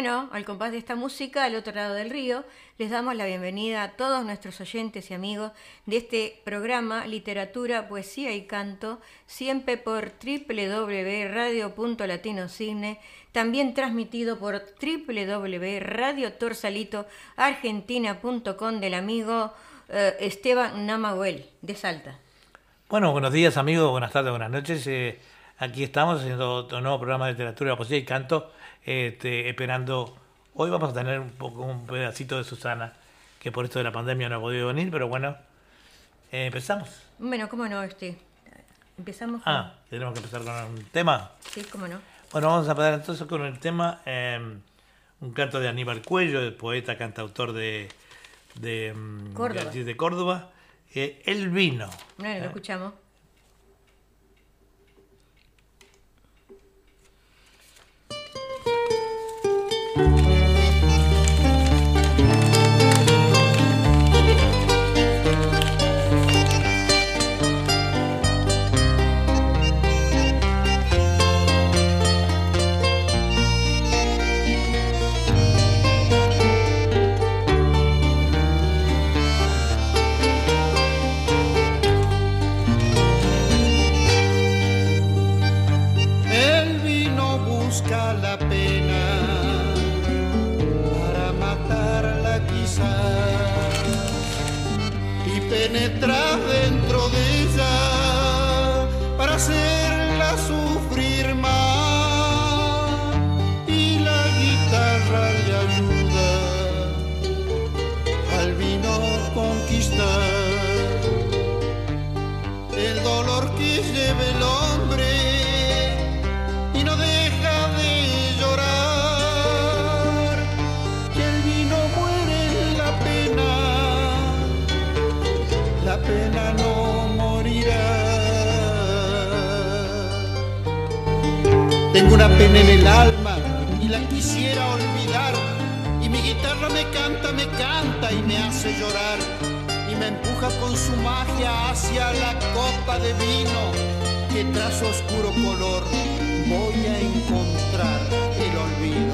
Bueno, al compás de esta música, al otro lado del río, les damos la bienvenida a todos nuestros oyentes y amigos de este programa Literatura, Poesía y Canto, siempre por www.radio.latinocine, también transmitido por www.radiotorsalitoargentina.com del amigo eh, Esteban Namahuel, de Salta. Bueno, buenos días amigos, buenas tardes, buenas noches. Eh, aquí estamos haciendo otro nuevo programa de Literatura, Poesía y Canto este, esperando. Hoy vamos a tener un poco un pedacito de Susana, que por esto de la pandemia no ha podido venir, pero bueno, eh, empezamos. Bueno, cómo no, este. Empezamos. Ah, tenemos que empezar con un tema. Sí, cómo no. Bueno, vamos a empezar entonces con el tema, em, un canto de Aníbal Cuello, el poeta, cantautor de, de, mm, Córdoba. de, Córdoba. Eh, el vino. Bueno, lo ¿Eh? escuchamos. Tengo una pena en el alma y la quisiera olvidar. Y mi guitarra me canta, me canta y me hace llorar. Y me empuja con su magia hacia la copa de vino que tras su oscuro color voy a encontrar el olvido.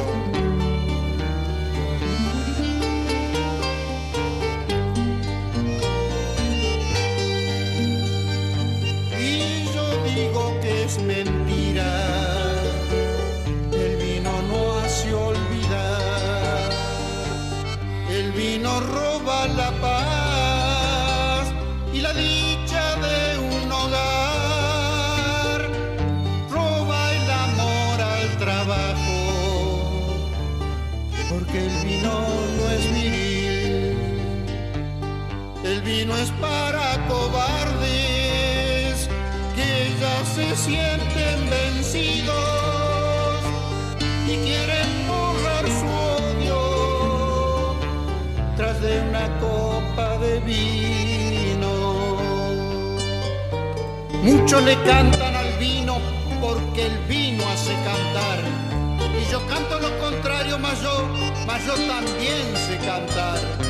Sienten vencidos y quieren borrar su odio tras de una copa de vino. Muchos le cantan al vino porque el vino hace cantar. Y yo canto lo contrario, mas yo, mas yo también sé cantar.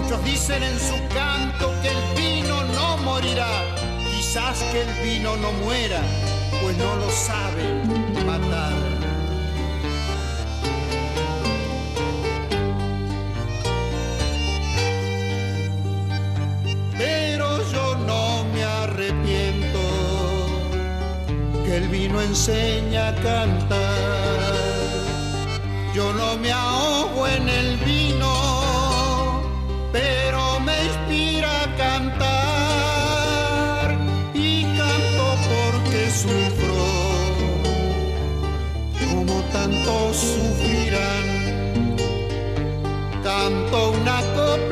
Muchos dicen en su canto que el vino no morirá, quizás que el vino no muera, pues no lo saben matar. Pero yo no me arrepiento que el vino enseña a cantar. Yo no me ahogo en el vino, pero me inspira a cantar. sufrirán. Canto una copla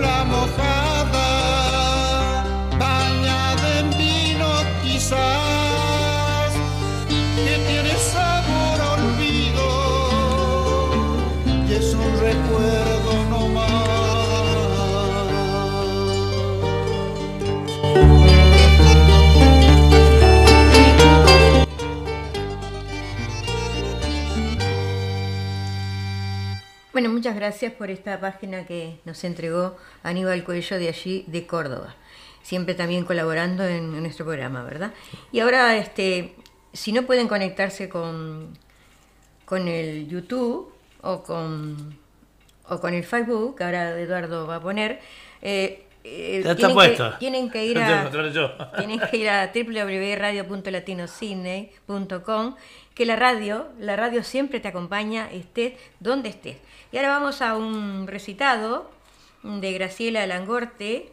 Bueno, muchas gracias por esta página que nos entregó Aníbal Cuello de allí, de Córdoba. Siempre también colaborando en, nuestro programa, ¿verdad? Y ahora, este, si no pueden conectarse con, con el YouTube o con, o con el Facebook, que ahora Eduardo va a poner, eh, eh, ya está puesto. tienen que ir a, tienen que ir a www.radio.latinosidney.com que la radio, la radio siempre te acompaña, estés donde estés. Y ahora vamos a un recitado de Graciela Langorte,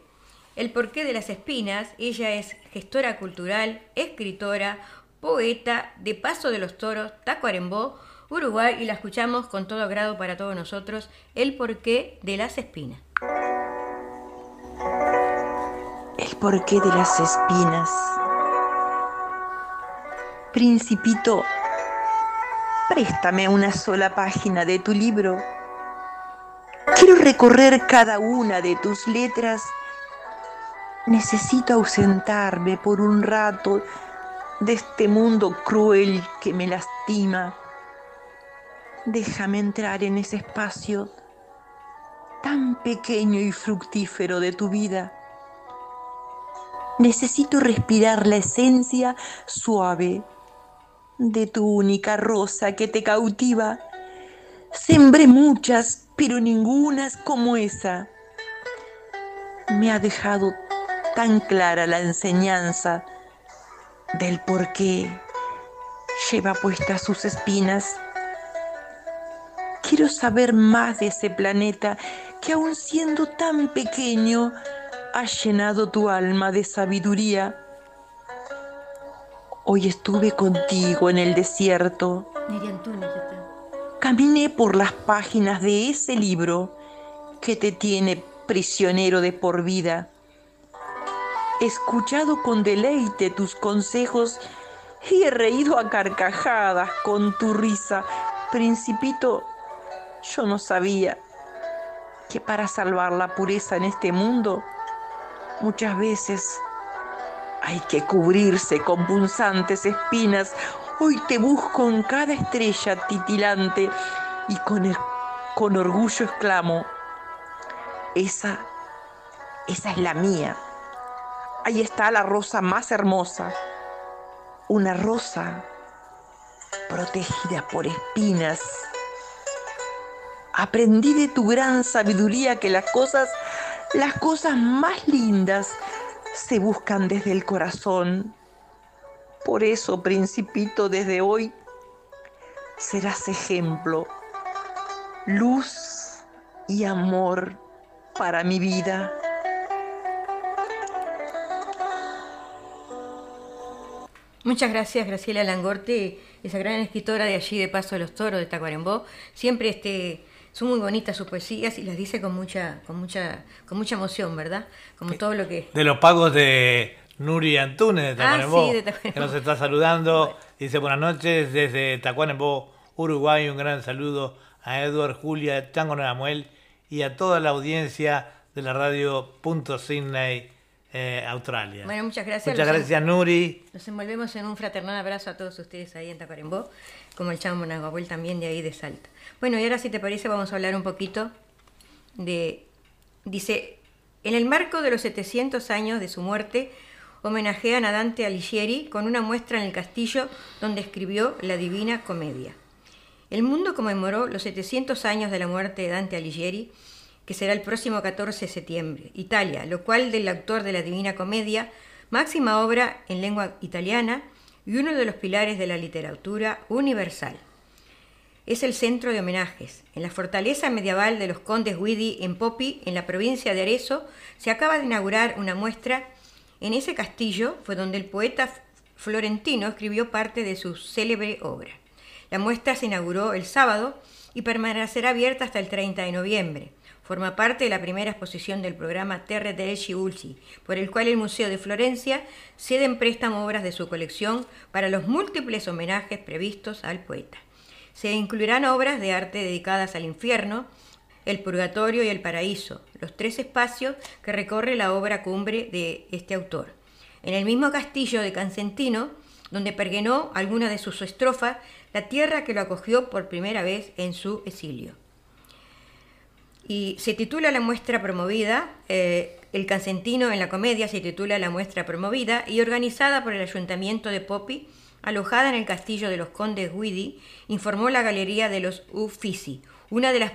El porqué de las espinas. Ella es gestora cultural, escritora, poeta de Paso de los Toros, Tacuarembó, Uruguay, y la escuchamos con todo grado para todos nosotros, El porqué de las espinas. El porqué de las espinas. Principito, préstame una sola página de tu libro. Quiero recorrer cada una de tus letras. Necesito ausentarme por un rato de este mundo cruel que me lastima. Déjame entrar en ese espacio tan pequeño y fructífero de tu vida. Necesito respirar la esencia suave de tu única rosa que te cautiva. Sembré muchas, pero ninguna como esa. Me ha dejado tan clara la enseñanza del por qué lleva puestas sus espinas. Quiero saber más de ese planeta que aun siendo tan pequeño, ha llenado tu alma de sabiduría. Hoy estuve contigo en el desierto. Caminé por las páginas de ese libro que te tiene prisionero de por vida. He escuchado con deleite tus consejos y he reído a carcajadas con tu risa. Principito, yo no sabía que para salvar la pureza en este mundo, muchas veces hay que cubrirse con punzantes espinas. Hoy te busco en cada estrella titilante y con, con orgullo exclamo, esa, esa es la mía. Ahí está la rosa más hermosa, una rosa protegida por espinas Aprendí de tu gran sabiduría que las cosas, las cosas más lindas se buscan desde el corazón. Por eso, principito, desde hoy serás ejemplo, luz y amor para mi vida. Muchas gracias, Graciela Langorte, esa gran escritora de allí de Paso de los Toros de Tacuarembó. Siempre este, son muy bonitas sus poesías y las dice con mucha, con mucha, con mucha emoción, ¿verdad? Como todo lo que. De los pagos de Nuri Antunes de ah, Tacuarembó, que nos está saludando. Dice buenas noches desde Tacuarembó, Uruguay. Un gran saludo a Edward, Julia, Chango Namuel y a toda la audiencia de la radio Punto Sydney. Eh, Australia. Bueno, muchas gracias. Muchas gracias, Nuri. Nos envolvemos en un fraternal abrazo a todos ustedes ahí en Tacuarembó, como el Chamo Nahuabuel también de ahí de Salta. Bueno, y ahora si te parece vamos a hablar un poquito de... Dice, en el marco de los 700 años de su muerte, homenajean a Dante Alighieri con una muestra en el castillo donde escribió la Divina Comedia. El mundo conmemoró los 700 años de la muerte de Dante Alighieri, que será el próximo 14 de septiembre, Italia, lo cual del autor de la Divina Comedia, máxima obra en lengua italiana y uno de los pilares de la literatura universal es el centro de homenajes. En la fortaleza medieval de los condes Guidi en Popi, en la provincia de Arezzo, se acaba de inaugurar una muestra. En ese castillo fue donde el poeta florentino escribió parte de su célebre obra. La muestra se inauguró el sábado y permanecerá abierta hasta el 30 de noviembre. Forma parte de la primera exposición del programa Terre de Ulci, por el cual el Museo de Florencia cede en préstamo obras de su colección para los múltiples homenajes previstos al poeta se incluirán obras de arte dedicadas al infierno, el purgatorio y el paraíso, los tres espacios que recorre la obra cumbre de este autor. En el mismo castillo de Cancentino, donde perguenó alguna de sus estrofas, la tierra que lo acogió por primera vez en su exilio. Y se titula la muestra promovida, eh, El Cancentino en la comedia se titula la muestra promovida y organizada por el Ayuntamiento de Popi, alojada en el castillo de los condes Guidi, informó la Galería de los Uffizi, una de las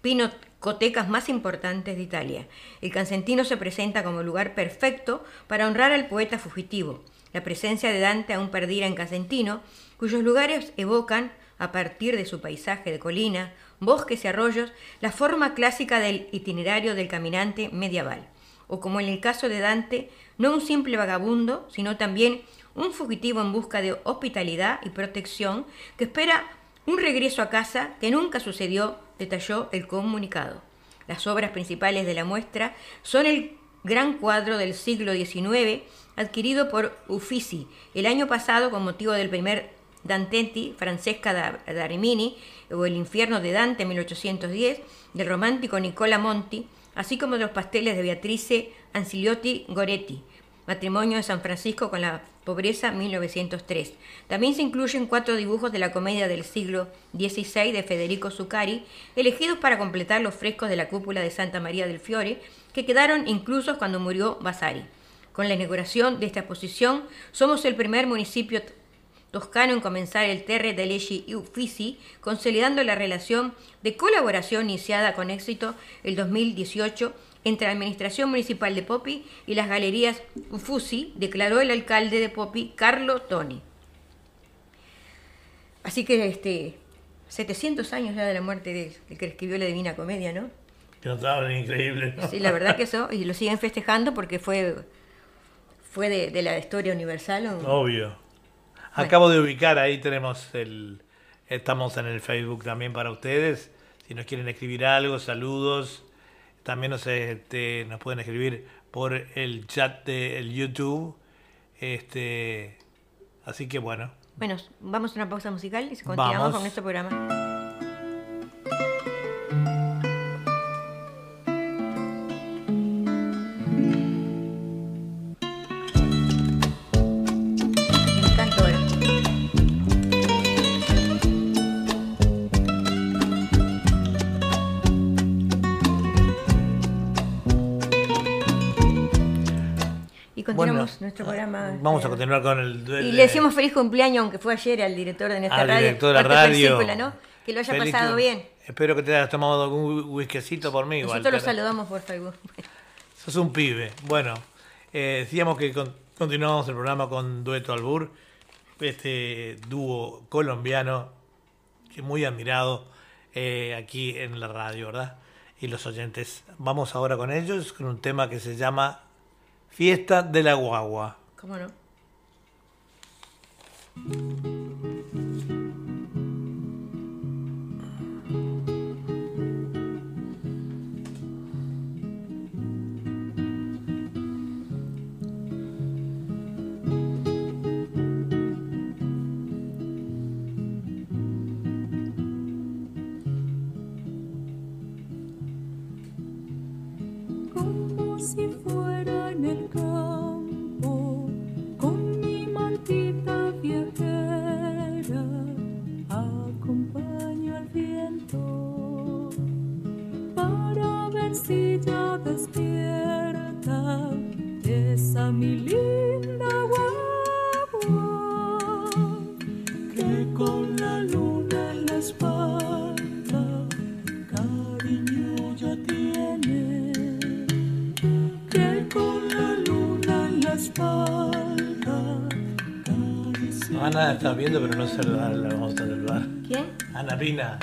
pinocotecas más importantes de Italia. El Cancentino se presenta como lugar perfecto para honrar al poeta fugitivo. La presencia de Dante aún perdida en Casentino, cuyos lugares evocan, a partir de su paisaje de colina, bosques y arroyos, la forma clásica del itinerario del caminante medieval. O como en el caso de Dante, no un simple vagabundo, sino también un fugitivo en busca de hospitalidad y protección que espera un regreso a casa que nunca sucedió, detalló el comunicado. Las obras principales de la muestra son el gran cuadro del siglo XIX adquirido por Uffizi el año pasado con motivo del primer Dantenti, Francesca da Rimini, o El infierno de Dante, 1810, del romántico Nicola Monti, así como de los pasteles de Beatrice Anciliotti Goretti, Matrimonio de San Francisco con la pobreza, 1903. También se incluyen cuatro dibujos de la comedia del siglo XVI de Federico Zuccari, elegidos para completar los frescos de la cúpula de Santa María del Fiore, que quedaron inclusos cuando murió Vasari. Con la inauguración de esta exposición, somos el primer municipio toscano en comenzar el Terre de Leggi Uffizi, consolidando la relación de colaboración iniciada con éxito el 2018 entre la Administración Municipal de Popi y las Galerías Uffizi, declaró el alcalde de Popi, Carlo Toni. Así que este 700 años ya de la muerte del que escribió la Divina Comedia, ¿no? Que notable, increíble. ¿no? Sí, la verdad que eso, y lo siguen festejando porque fue, fue de, de la historia universal. un- Obvio. Acabo de ubicar, ahí tenemos el... Estamos en el Facebook también para ustedes. Si nos quieren escribir algo, saludos. También nos, este, nos pueden escribir por el chat del YouTube. Este, así que bueno. Bueno, vamos a una pausa musical y continuamos Vamos. con nuestro programa. Vamos a continuar con el... y le decimos feliz cumpleaños, aunque fue ayer, al director de nuestra al radio. director de la radio. ¿no? Que lo haya Feliz pasado bien. Espero que te hayas tomado algún whiskycito por mí, Nosotros Walter. lo saludamos por Facebook. Sos un pibe. Bueno, eh, decíamos que con- continuamos el programa con Dueto Albur, este dúo colombiano que muy admirado eh, aquí en la radio, ¿verdad? Y los oyentes. Vamos ahora con ellos con un tema que se llama Fiesta de la Guagua. ¿Cómo? Está viendo, pero no saludar, la vamos a saludar. ¿Quién? Ana Pina.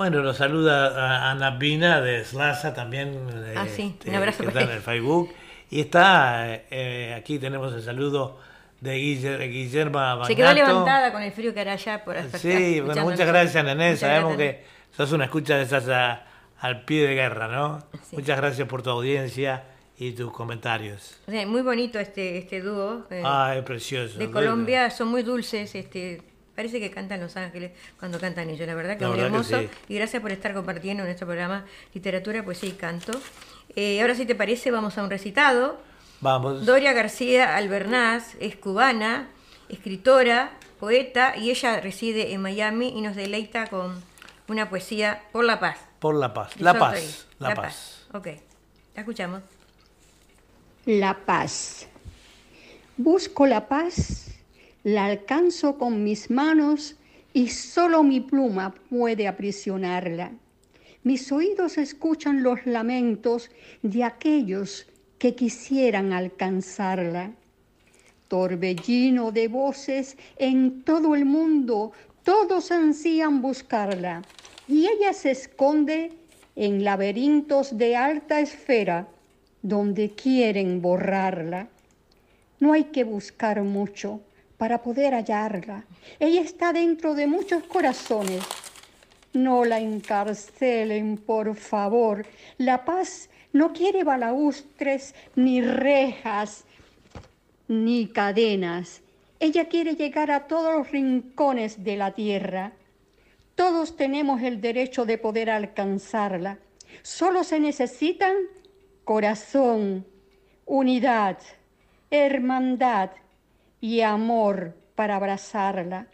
Bueno, lo saluda a Ana Pina de Slaza también. Ah, sí, este, un abrazo que está en el Facebook. Y está, eh, aquí tenemos el saludo de Guiller- Guillermo Se quedó Bagnato. levantada con el frío que hará allá por acá, Sí, bueno, muchas gracias, Nené. Muchas Sabemos gracias. que sos una escucha de esas a- al pie de guerra, ¿no? Sí. Muchas gracias por tu audiencia y tus comentarios. O sea, muy bonito este, este dúo. eh, Ah, es precioso. de Colombia son muy dulces, este parece que cantan Los Ángeles cuando cantan ellos, la verdad que La muy verdad que hermoso. sí. Y gracias por estar compartiendo en nuestro programa Literatura, Poesía y Canto. Eh, ahora si te parece vamos a un recitado. Vamos. Doria García Albernaz es cubana, escritora, poeta y ella reside en Miami y nos deleita con una poesía por la paz. Por la paz. La paz. La, paz. Ok, la escuchamos. La paz. Busco la paz, la alcanzo con mis manos y solo mi pluma puede aprisionarla. Mis oídos escuchan los lamentos de aquellos que quisieran alcanzarla. Torbellino de voces en todo el mundo, todos ansían buscarla y ella se esconde en laberintos de alta esfera donde quieren borrarla. No hay que buscar mucho para poder hallarla. Ella está dentro de muchos corazones. No la encarcelen, por favor. La paz no quiere balaustres, ni rejas, ni cadenas. Ella quiere llegar a todos los rincones de la tierra. Todos tenemos el derecho de poder alcanzarla. Solo se necesitan corazón, unidad, hermandad y amor para abrazarla.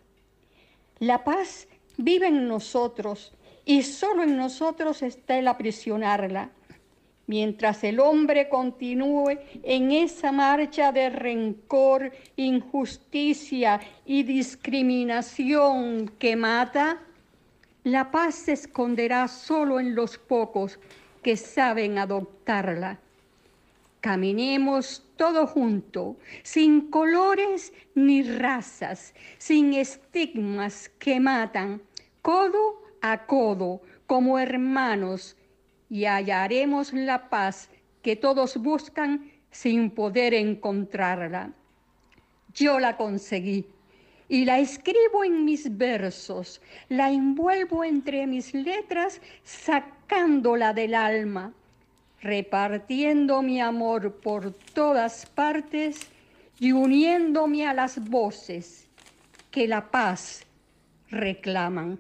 La paz vive en nosotros y solo en nosotros está el aprisionarla. Mientras el hombre continúe en esa marcha de rencor, injusticia y discriminación que mata, la paz se esconderá solo en los pocos que saben adoptarla. Caminemos todos juntos, sin colores ni razas, sin estigmas que matan, codo a codo, como hermanos, y hallaremos la paz que todos buscan sin poder encontrarla. Yo la conseguí y la escribo en mis versos, la envuelvo entre mis letras, sacándola del alma, repartiendo mi amor por todas partes y uniéndome a las voces que la paz reclaman.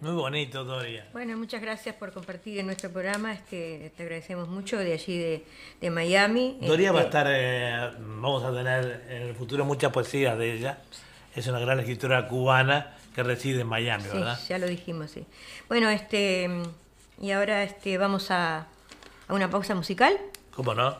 Muy bonito, Doria. Bueno, muchas gracias por compartir en nuestro programa. Este, te agradecemos mucho de allí de, de Miami. Doria va a Este, estar, eh, vamos a tener en el futuro muchas poesías de ella. Es una gran escritora cubana que reside en Miami, Sí, ¿verdad? ya lo dijimos, sí. Bueno, este y ahora este vamos a, a una pausa musical. ¿Cómo no?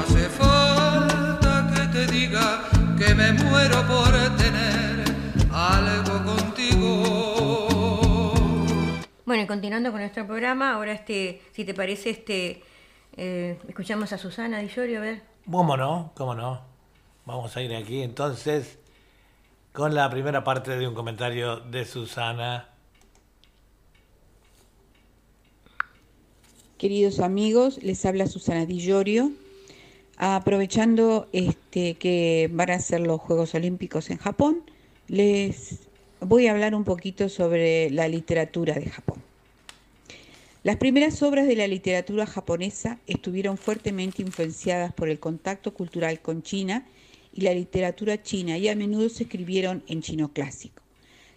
Hace falta que te diga que me muero por tener algo contigo. Bueno, y continuando con nuestro programa, ahora este, si te parece, este eh, escuchamos a Susana Di Llorio, a ver. ¿Cómo no? ¿Cómo no? Vamos a ir aquí entonces con la primera parte de un comentario de Susana. Queridos amigos, les habla Susana Di Llorio. Aprovechando este, que van a ser los Juegos Olímpicos en Japón, les voy a hablar un poquito sobre la literatura de Japón. Las primeras obras de la literatura japonesa estuvieron fuertemente influenciadas por el contacto cultural con China y la literatura china y a menudo se escribieron en chino clásico.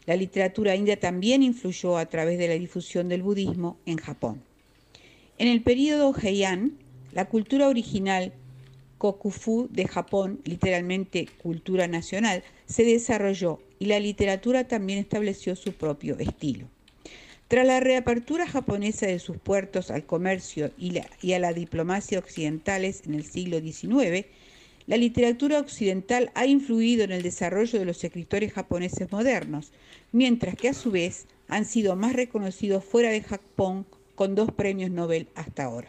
La literatura india también influyó a través de la difusión del budismo en Japón. En el período Heian, la cultura original Kokufu de Japón, literalmente cultura nacional, se desarrolló y la literatura también estableció su propio estilo. Tras la reapertura japonesa de sus puertos al comercio y, y, a la diplomacia occidentales en el siglo XIX, la literatura occidental ha influido en el desarrollo de los escritores japoneses modernos, mientras que a su vez han sido más reconocidos fuera de Japón con dos premios Nobel hasta ahora.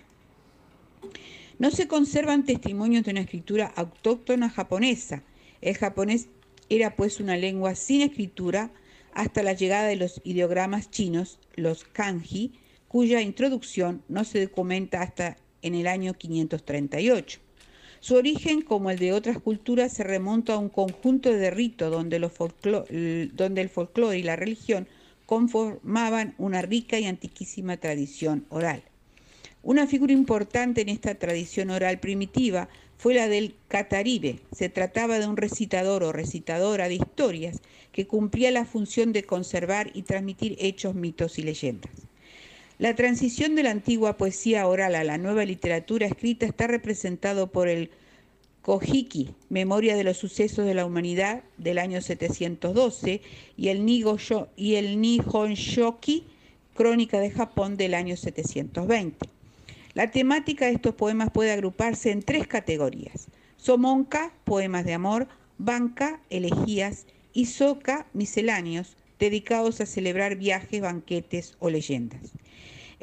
No se conservan testimonios de una escritura autóctona japonesa. El japonés era pues una lengua sin escritura hasta la llegada de los ideogramas chinos, los kanji, cuya introducción no se documenta hasta en el año 538. Su origen, como el de otras culturas, se remonta a un conjunto de ritos donde, donde el folclore y la religión conformaban una rica y antiquísima tradición oral. Una figura importante en esta tradición oral primitiva fue la del cataribe. Se trataba de un recitador o recitadora de historias que cumplía la función de conservar y transmitir hechos, mitos y leyendas. La transición de la antigua poesía oral a la nueva literatura escrita está representado por el Kojiki, Memoria de los Sucesos de la Humanidad del año 712, y el, Nigo y el Nihon Shoki, Crónica de Japón del año 720. La temática de estos poemas puede agruparse en tres categorías. Somonka, poemas de amor, Banka, elegías, y Soka, misceláneos, dedicados a celebrar viajes, banquetes o leyendas.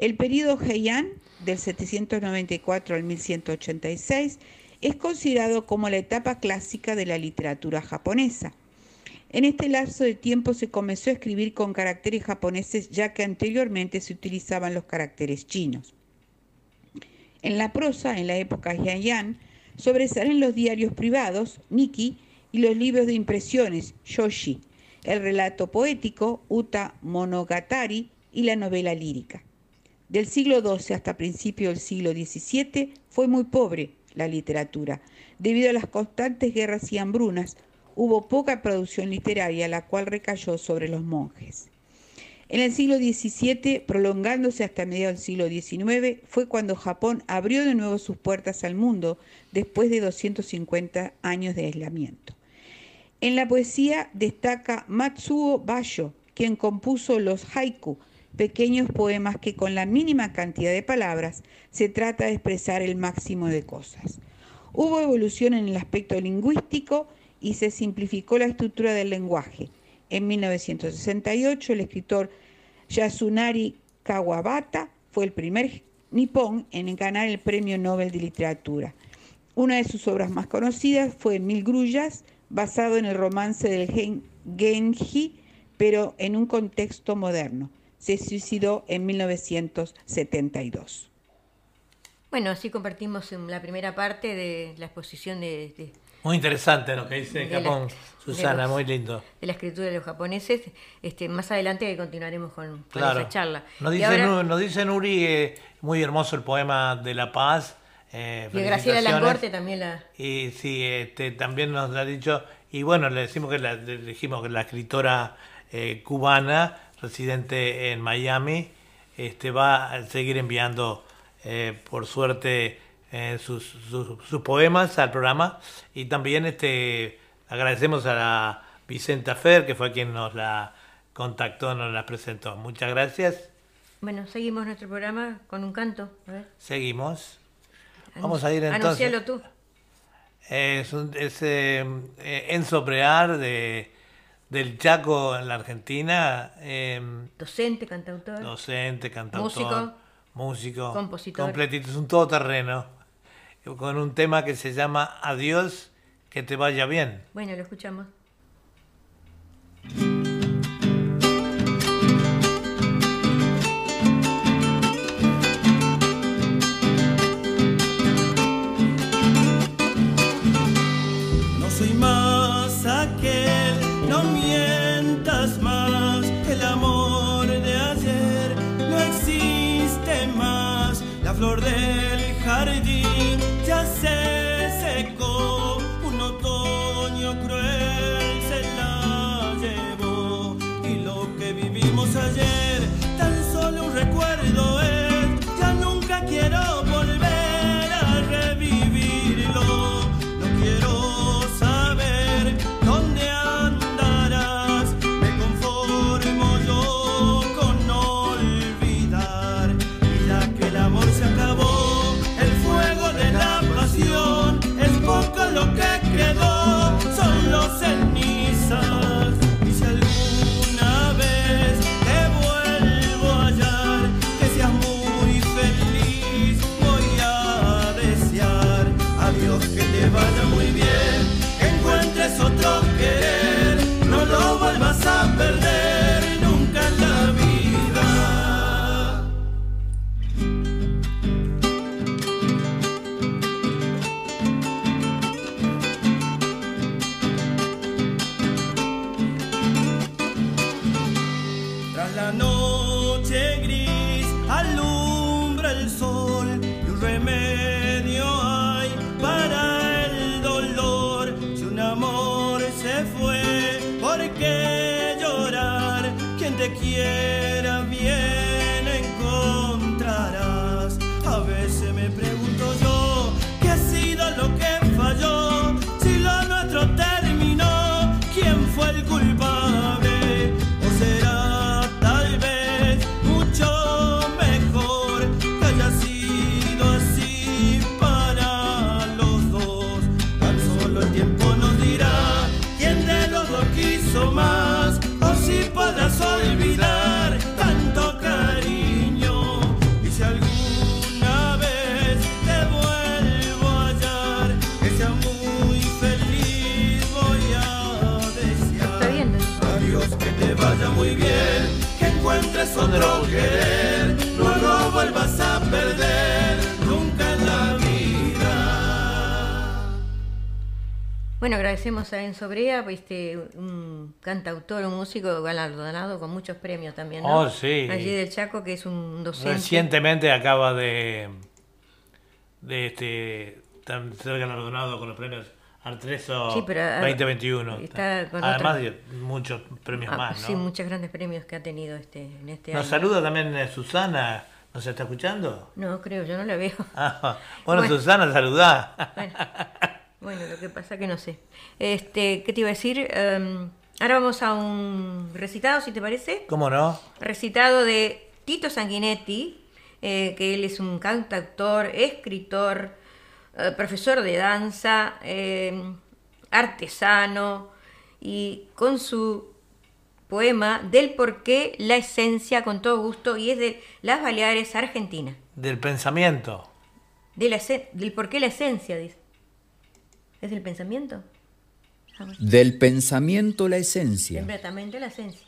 El período Heian, del 794 al 1186, es considerado como la etapa clásica de la literatura japonesa. En este lapso de tiempo se comenzó a escribir con caracteres japoneses ya que anteriormente se utilizaban los caracteres chinos. En la prosa, en la época Heian, sobresalen los diarios privados, Niki, y los libros de impresiones, Yoshi, el relato poético, Uta Monogatari, y la novela lírica. Del siglo XII hasta principios del siglo XVII fue muy pobre, la literatura. Debido a las constantes guerras y hambrunas, hubo poca producción literaria, la cual recayó sobre los monjes. En el siglo XVII, prolongándose hasta mediados del siglo XIX, fue cuando Japón abrió de nuevo sus puertas al mundo después de 250 años de aislamiento. En la poesía destaca Matsuo Basho, quien compuso los haiku, pequeños poemas que con la mínima cantidad de palabras se trata de expresar el máximo de cosas. Hubo evolución en el aspecto lingüístico y se simplificó la estructura del lenguaje. En 1968 el escritor Yasunari Kawabata fue el primer nipón en ganar el Premio Nobel de Literatura. Una de sus obras más conocidas fue Mil Grullas, basado en el romance del Genji, pero en un contexto moderno se suicidó en 1972. Bueno, así compartimos la primera parte de la exposición de... muy interesante lo que dice Japón, Susana, muy lindo. De la escritura de los japoneses. Este, más adelante continuaremos con, esa charla. Nos dice, nos dice Nuri, eh, muy hermoso el poema de La Paz. Eh, y Graciela Langorte también la... Y sí, este, también nos lo ha dicho, y bueno, le decimos que la, dijimos que la escritora eh, cubana residente en Miami, este, va a seguir enviando, eh, por suerte, eh, sus, poemas al programa. Y también este, agradecemos a la Vicenta Fer, que fue quien nos la contactó, nos la presentó. Muchas gracias. Bueno, seguimos nuestro programa con un canto. Seguimos. Vamos a ir entonces. Anuncialo tú. Es, un, es eh, Enzo Prear de del Chaco en la Argentina. Em, docente, cantautor. Docente, cantautor. Músico. Músico. Compositor. Completito, es un todoterreno. Con un tema que se llama Adiós, que te vaya bien. Bueno, lo escuchamos. Bueno, agradecemos a Enzo Brea, este, un cantautor, un músico galardonado con muchos premios también, ¿no? Oh, sí. Allí del Chaco, que es un docente. Recientemente acaba de, de este, ser galardonado con los premios Artreso Sí, pero, ah, 2021. está con Además otra- de muchos premios Ah, más, ¿no? Sí, muchos grandes premios que ha tenido este, en este Nos año. saluda también eh, Susana, ¿nos está escuchando? No, creo, yo no la veo. Ah, bueno, Bueno. Susana, saludá. Bueno, lo que pasa que no sé. Este, ¿qué te iba a decir? Em, ahora vamos a un recitado, si te parece. ¿Cómo no? Recitado de Tito Sanguinetti, eh, que él es un cantautor, escritor, eh, profesor de danza, eh, artesano, y con su poema Del porqué la esencia, con todo gusto, y es de las Baleares, Argentina. Del pensamiento. De la esen- del porqué la esencia, dice. ¿Es del pensamiento? Ah. Del pensamiento la esencia. Completamente la esencia.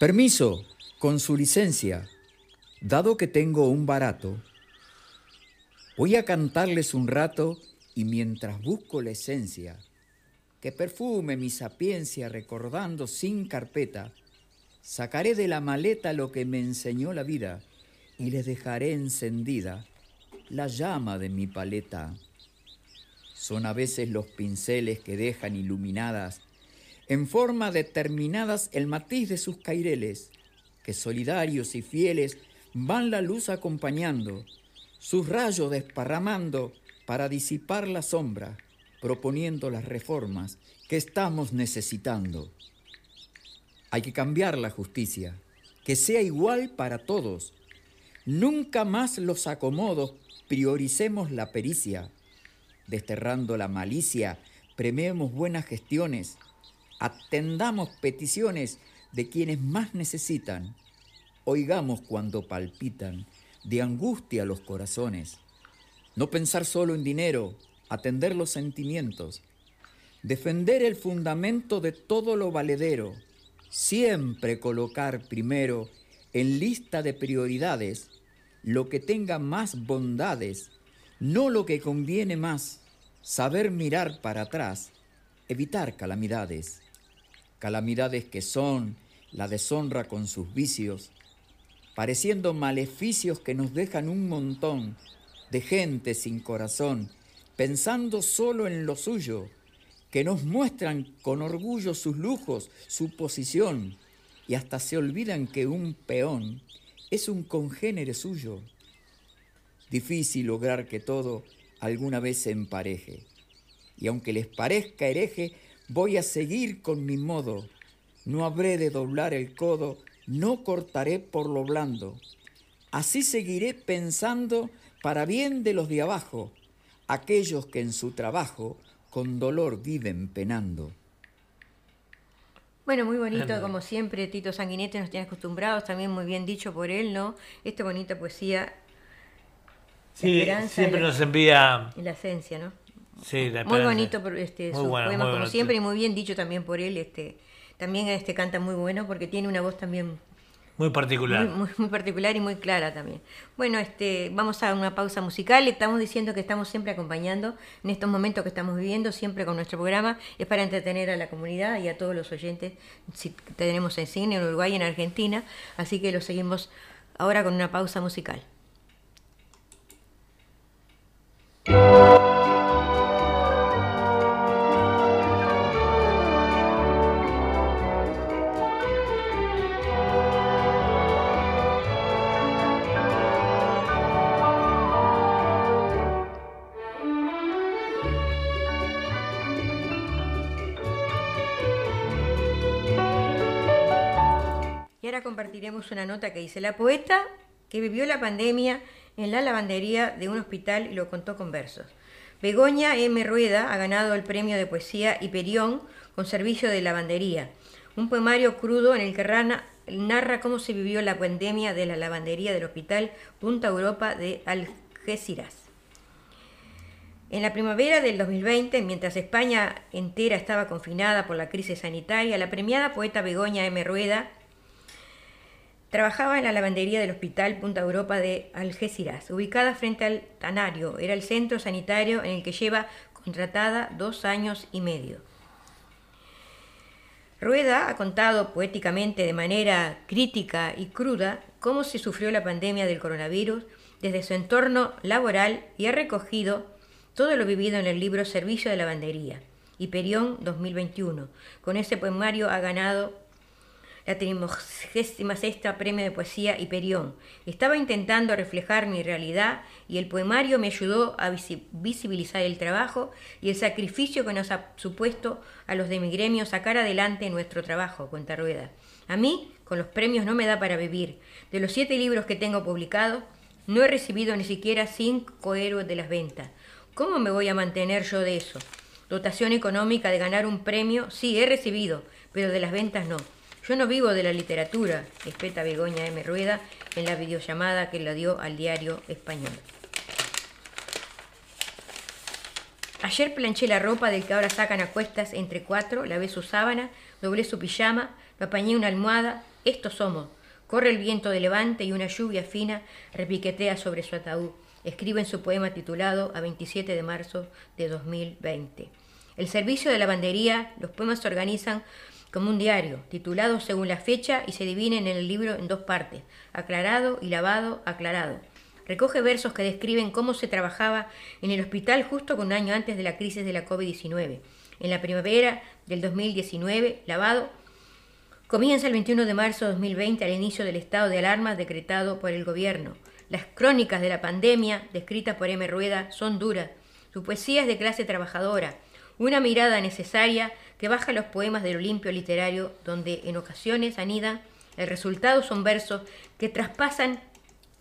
Permiso, con su licencia, dado que tengo un barato, voy a cantarles un rato y mientras busco la esencia, que perfume mi sapiencia recordando sin carpeta, sacaré de la maleta lo que me enseñó la vida y les dejaré encendida la llama de mi paleta. Son a veces los pinceles que dejan iluminadas en forma determinadas el matiz de sus caireles, que solidarios y fieles van la luz acompañando, sus rayos desparramando para disipar la sombra, proponiendo las reformas que estamos necesitando. Hay que cambiar la justicia, que sea igual para todos. Nunca más los acomodos, prioricemos la pericia. Desterrando la malicia, premiemos buenas gestiones, atendamos peticiones de quienes más necesitan, oigamos cuando palpitan de angustia los corazones. No pensar solo en dinero, atender los sentimientos, defender el fundamento de todo lo valedero, siempre colocar primero en lista de prioridades lo que tenga más bondades, no lo que conviene más, saber mirar para atrás, evitar calamidades, calamidades que son la deshonra con sus vicios, pareciendo maleficios que nos dejan un montón, de gente sin corazón, pensando solo en lo suyo, que nos muestran con orgullo sus lujos, su posición, y hasta se olvidan que un peón es un congénere suyo. Difícil lograr que todo alguna vez se empareje. Y aunque les parezca hereje, voy a seguir con mi modo. No habré de doblar el codo, no cortaré por lo blando. Así seguiré pensando para bien de los de abajo, aquellos que en su trabajo con dolor viven penando. Bueno, muy bonito, como siempre, Tito Sanguinete nos tiene acostumbrados, también muy bien dicho por él, ¿no? Esta bonita poesía. Sí, siempre nos envía. Y la esencia, ¿no? Sí, la Muy bonito este, sus poemas, como siempre, y muy bien dicho también por él. Este, también este canta muy bueno porque tiene una voz también muy particular. Muy, particular y muy clara también. Bueno, este, vamos a una pausa musical. Estamos diciendo que estamos siempre acompañando en estos momentos que estamos viviendo, siempre con nuestro programa. Es para entretener a la comunidad y a todos los oyentes. Si tenemos en cine, en Uruguay, en Argentina. Así que lo seguimos ahora con una pausa musical. Compartiremos una nota que dice, la poeta que vivió la pandemia en la lavandería de un hospital y lo contó con versos. Begoña M. Rueda ha ganado el premio de poesía Hiperión con servicio de lavandería, un poemario crudo en el que Rana narra cómo se vivió la pandemia de la lavandería del hospital Punta Europa de Algeciras. En la primavera del 2020, mientras España entera estaba confinada por la crisis sanitaria, la premiada poeta Begoña M. Rueda Trabajaba en la lavandería del Hospital Punta Europa de Algeciras, ubicada frente al Tanario. Era el centro sanitario en el que lleva contratada dos años y medio. Rueda ha contado poéticamente de manera crítica y cruda cómo se sufrió la pandemia del coronavirus desde su entorno laboral y ha recogido todo lo vivido en el libro Servicio de Lavandería, Hiperión 2021. Con ese poemario ha ganado la 36 Premio de Poesía Hiperión. Estaba intentando reflejar mi realidad y el poemario me ayudó a visibilizar el trabajo y el sacrificio que nos ha supuesto a los de mi gremio sacar adelante nuestro trabajo, cuenta Rueda. A mí, con los premios no me da para vivir. De los siete libros que tengo publicados, no he recibido ni siquiera cinco héroes de las ventas. ¿Cómo me voy a mantener yo de eso? Dotación económica de ganar un premio, sí, he recibido, pero de las ventas no. Yo no vivo de la literatura, espeta Begoña M. Rueda en la videollamada que la dio al diario español. Ayer planché la ropa del que ahora sacan a cuestas entre cuatro, lavé su sábana, doblé su pijama, lo apañé una almohada. Estos somos. Corre el viento de levante y una lluvia fina repiquetea sobre su ataúd. Escribe en su poema titulado A 27 de marzo de 2020. El servicio de lavandería, los poemas se organizan como un diario, titulado según la fecha y se dividen en el libro en dos partes, aclarado y lavado, aclarado. Recoge versos que describen cómo se trabajaba en el hospital justo con un año antes de la crisis de la COVID-19. En la primavera del 2019, lavado, comienza el 21 de marzo de 2020 al inicio del estado de alarma decretado por el gobierno. Las crónicas de la pandemia, descritas por M. Rueda, son duras. Su poesía es de clase trabajadora, una mirada necesaria que baja los poemas del Olimpio literario, donde en ocasiones anidan, el resultado son versos que traspasan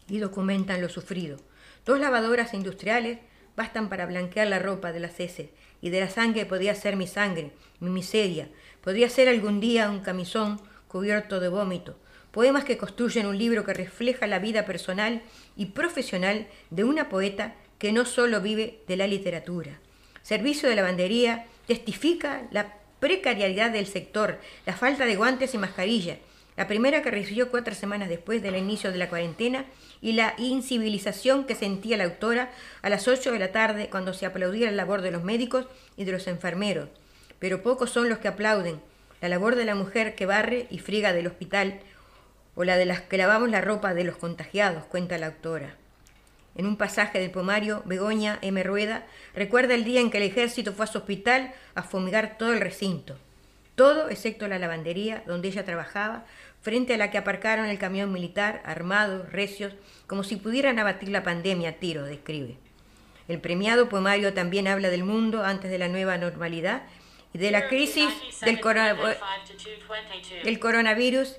y documentan lo sufrido. Dos lavadoras industriales bastan para blanquear la ropa de las heces, y de la sangre podría ser mi sangre, mi miseria, podría ser algún día un camisón cubierto de vómito. Poemas que construyen un libro que refleja la vida personal y profesional de una poeta que no solo vive de la literatura. Servicio de Lavandería testifica la precariedad del sector, la falta de guantes y mascarillas, la primera que recibió cuatro semanas después del inicio de la cuarentena y la incivilización que sentía la autora a las ocho de la tarde cuando se aplaudía la labor de los médicos y de los enfermeros. Pero pocos son los que aplauden la labor de la mujer que barre y friega del hospital o la de las que lavamos la ropa de los contagiados, cuenta la autora. En un pasaje del poemario, Begoña M. Rueda recuerda el día en que el ejército fue a su hospital a fumigar todo el recinto. Todo excepto la lavandería donde ella trabajaba, frente a la que aparcaron el camión militar, armados, recios, como si pudieran abatir la pandemia a tiro, describe. El premiado poemario también habla del mundo antes de la nueva normalidad y de la crisis del, corona- del coronavirus.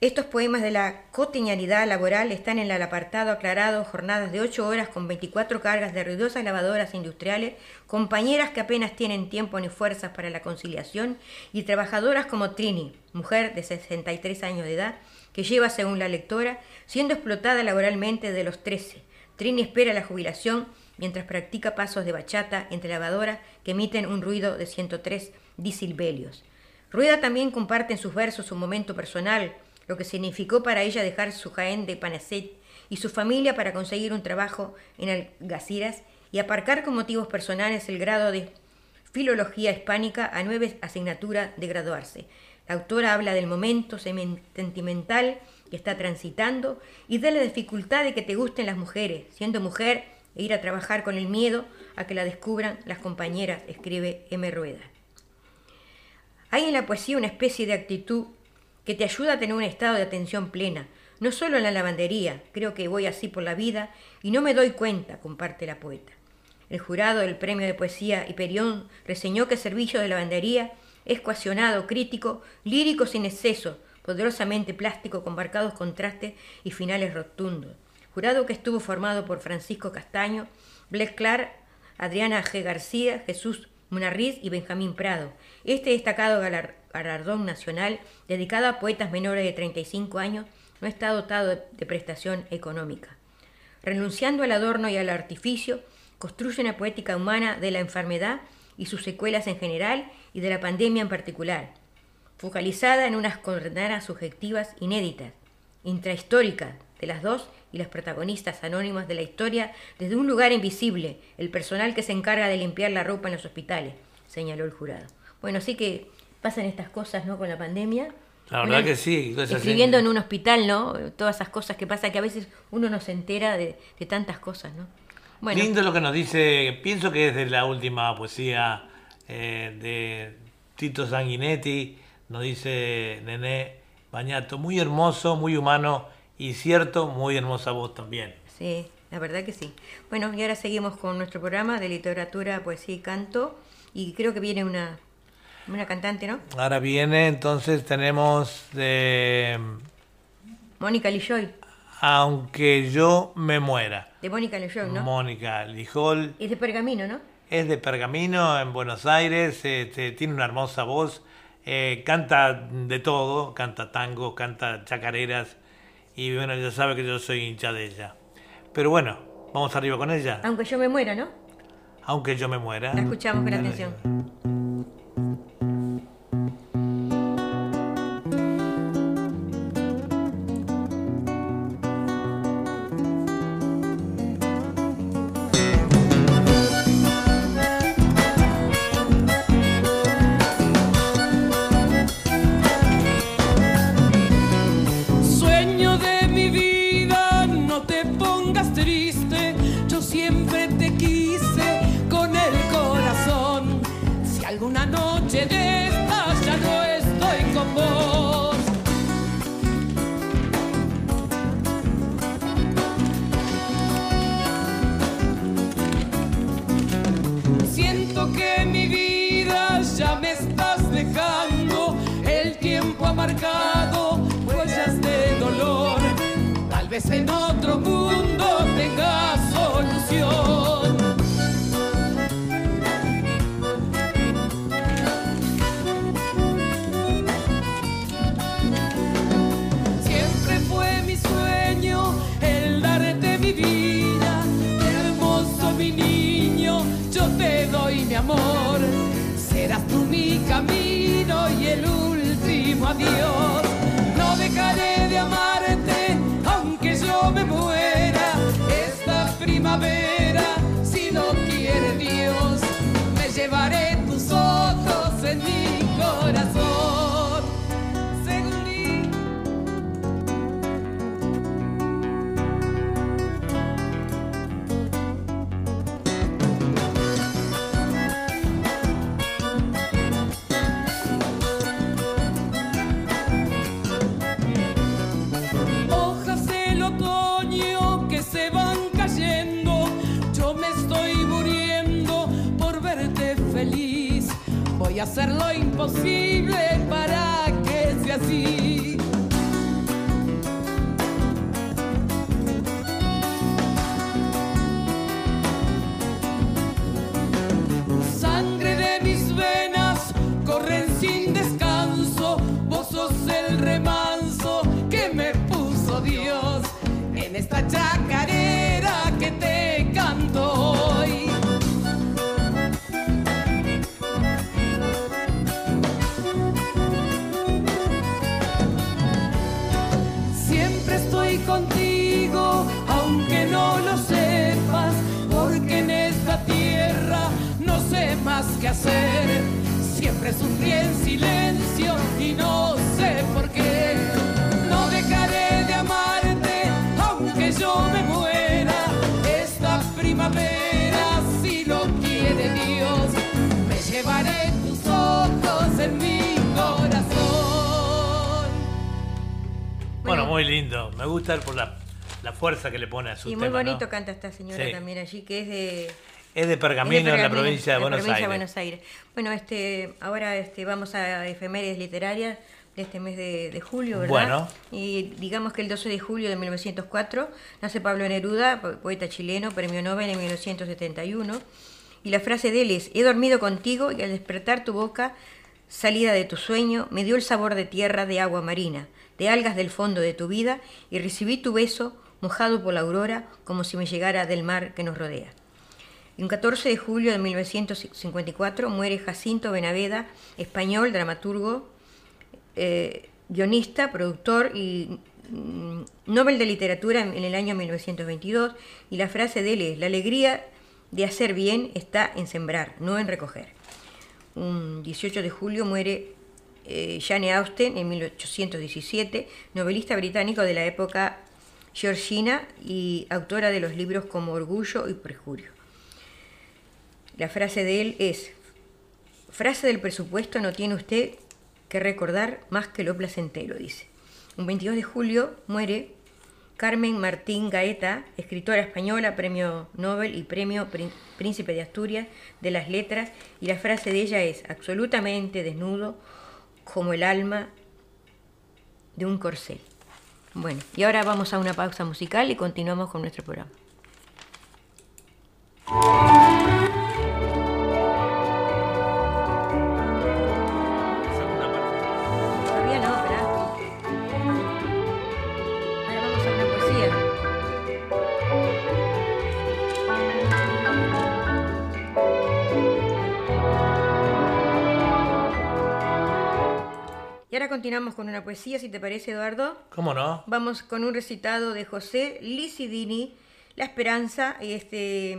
Estos poemas de la cotidianidad laboral están en el apartado aclarado jornadas de 8 horas con 24 cargas de ruidosas lavadoras industriales, compañeras que apenas tienen tiempo ni fuerzas para la conciliación y trabajadoras como Trini, mujer de 63 años de edad, que lleva, según la lectora, siendo explotada laboralmente de los 13. Trini espera la jubilación mientras practica pasos de bachata entre lavadoras que emiten un ruido de 103 decibelios. Rueda también comparte en sus versos un momento personal, lo que significó para ella dejar su Jaén de Panacet y su familia para conseguir un trabajo en Algeciras y aparcar con motivos personales el grado de Filología Hispánica a nueve asignaturas de graduarse. La autora habla del momento sentimental que está transitando y de la dificultad de que te gusten las mujeres, siendo mujer e ir a trabajar con el miedo a que la descubran las compañeras, escribe M. Rueda. Hay en la poesía una especie de actitud que te ayuda a tener un estado de atención plena, no solo en la lavandería, creo que voy así por la vida y no me doy cuenta, comparte la poeta. El jurado del Premio de Poesía Hiperión reseñó que Servicio de Lavandería es cohesionado, crítico, lírico sin exceso, poderosamente plástico con marcados contrastes y finales rotundos. Jurado que estuvo formado por Francisco Castaño, Blaise Clark, Adriana G. García, Jesús Munarriz y Benjamín Prado. Este destacado galar- galardón nacional, dedicado a poetas menores de 35 años, no está dotado de, de prestación económica. Renunciando al adorno y al artificio, construye una poética humana de la enfermedad y sus secuelas en general y de la pandemia en particular, focalizada en unas coordenadas subjetivas inéditas, intrahistóricas de las dos y las protagonistas anónimas de la historia desde un lugar invisible, el personal que se encarga de limpiar la ropa en los hospitales, señaló el jurado. Bueno, sí que pasan estas cosas, ¿no? Con la pandemia. La verdad Una- que sí. Escribiendo en- en un hospital, ¿no? Todas esas cosas que pasan, que a veces uno no se entera de, de tantas cosas, ¿no? Bueno, Lindo lo que nos dice, pienso que es de la última poesía eh, de Tito Sanguinetti, nos dice Nené Bañato, muy hermoso, muy humano y cierto, muy hermosa voz también. sí, la verdad que sí. Bueno, y ahora seguimos con nuestro programa de literatura, poesía y canto. Y creo que viene una, una cantante, ¿no? Ahora viene, entonces tenemos de Mónica Lijoy, Aunque yo me muera. de Mónica Lijoy, ¿no? Mónica Lijol es de Pergamino, ¿no? es de Pergamino en Buenos Aires, este, tiene una hermosa voz, eh, canta de todo, canta tango, canta chacareras y bueno, ya sabe que yo soy hincha de ella. Pero bueno, vamos arriba con ella, Aunque yo me muera, ¿no? aunque yo me muera. La escuchamos con atención. Muy lindo. Me gusta por la, la fuerza que le pone a su Y tema. muy bonito ¿no? canta esta señora Sí. también allí, que es de... Es de Pergamino, es de en la provincia de la Buenos provincia Aires. Buenos Aires. Bueno, este, ahora este, vamos a efemérides literarias de este mes de, de julio, ¿verdad? Bueno. Y digamos que el 12 de julio de 1904 nace Pablo Neruda, po- poeta chileno, premio Nobel en 1971. Y la frase de él es, he dormido contigo y al despertar tu boca, salida de tu sueño, me dio el sabor de tierra, de agua marina, de algas del fondo de tu vida, y recibí tu beso mojado por la aurora como si me llegara del mar que nos rodea. Un 14 de julio de 1954 muere Jacinto Benaveda, español, dramaturgo, eh, guionista, productor y mm, Nobel de Literatura en, en el año 1922. Y la frase de él es, la alegría de hacer bien está en sembrar, no en recoger. Un 18 de julio muere eh, Jane Austen en 1817, novelista británico de la época georgina y autora de los libros como Orgullo y Perjurio. La frase de él es, frase del presupuesto no tiene usted que recordar más que lo placentero, dice. Un 22 de julio muere Carmen Martín Gaeta, escritora española, premio Nobel y premio Prín- Príncipe de Asturias de las Letras, y la frase de ella es, absolutamente desnudo como el alma de un corcel. Bueno, y ahora vamos a una pausa musical y continuamos con nuestro programa. Ahora continuamos con una poesía, si te parece, Eduardo. ¿Cómo no? Vamos con un recitado de José Licidini, La Esperanza. Este,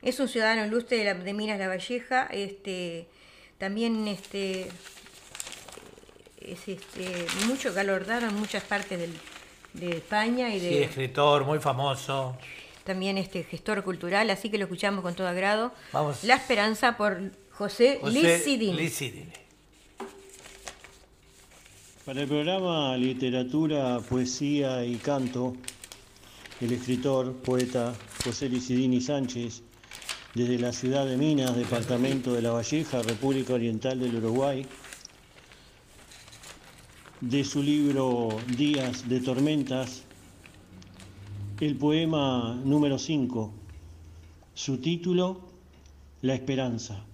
es un ciudadano ilustre de, la- de Minas La Valleja. Este, también este, es este, mucho galardonado en muchas partes del- de España y de, Sí, escritor muy famoso. también este gestor cultural, así que lo escuchamos con todo agrado. Vamos. La Esperanza por José, José Licidini. Licidini. Para el programa Literatura, Poesía y Canto, el escritor, poeta José Licidini Sánchez, desde la ciudad de Minas, departamento de La Valleja, República Oriental del Uruguay, de su libro Días de Tormentas, el poema número 5, su título, La Esperanza.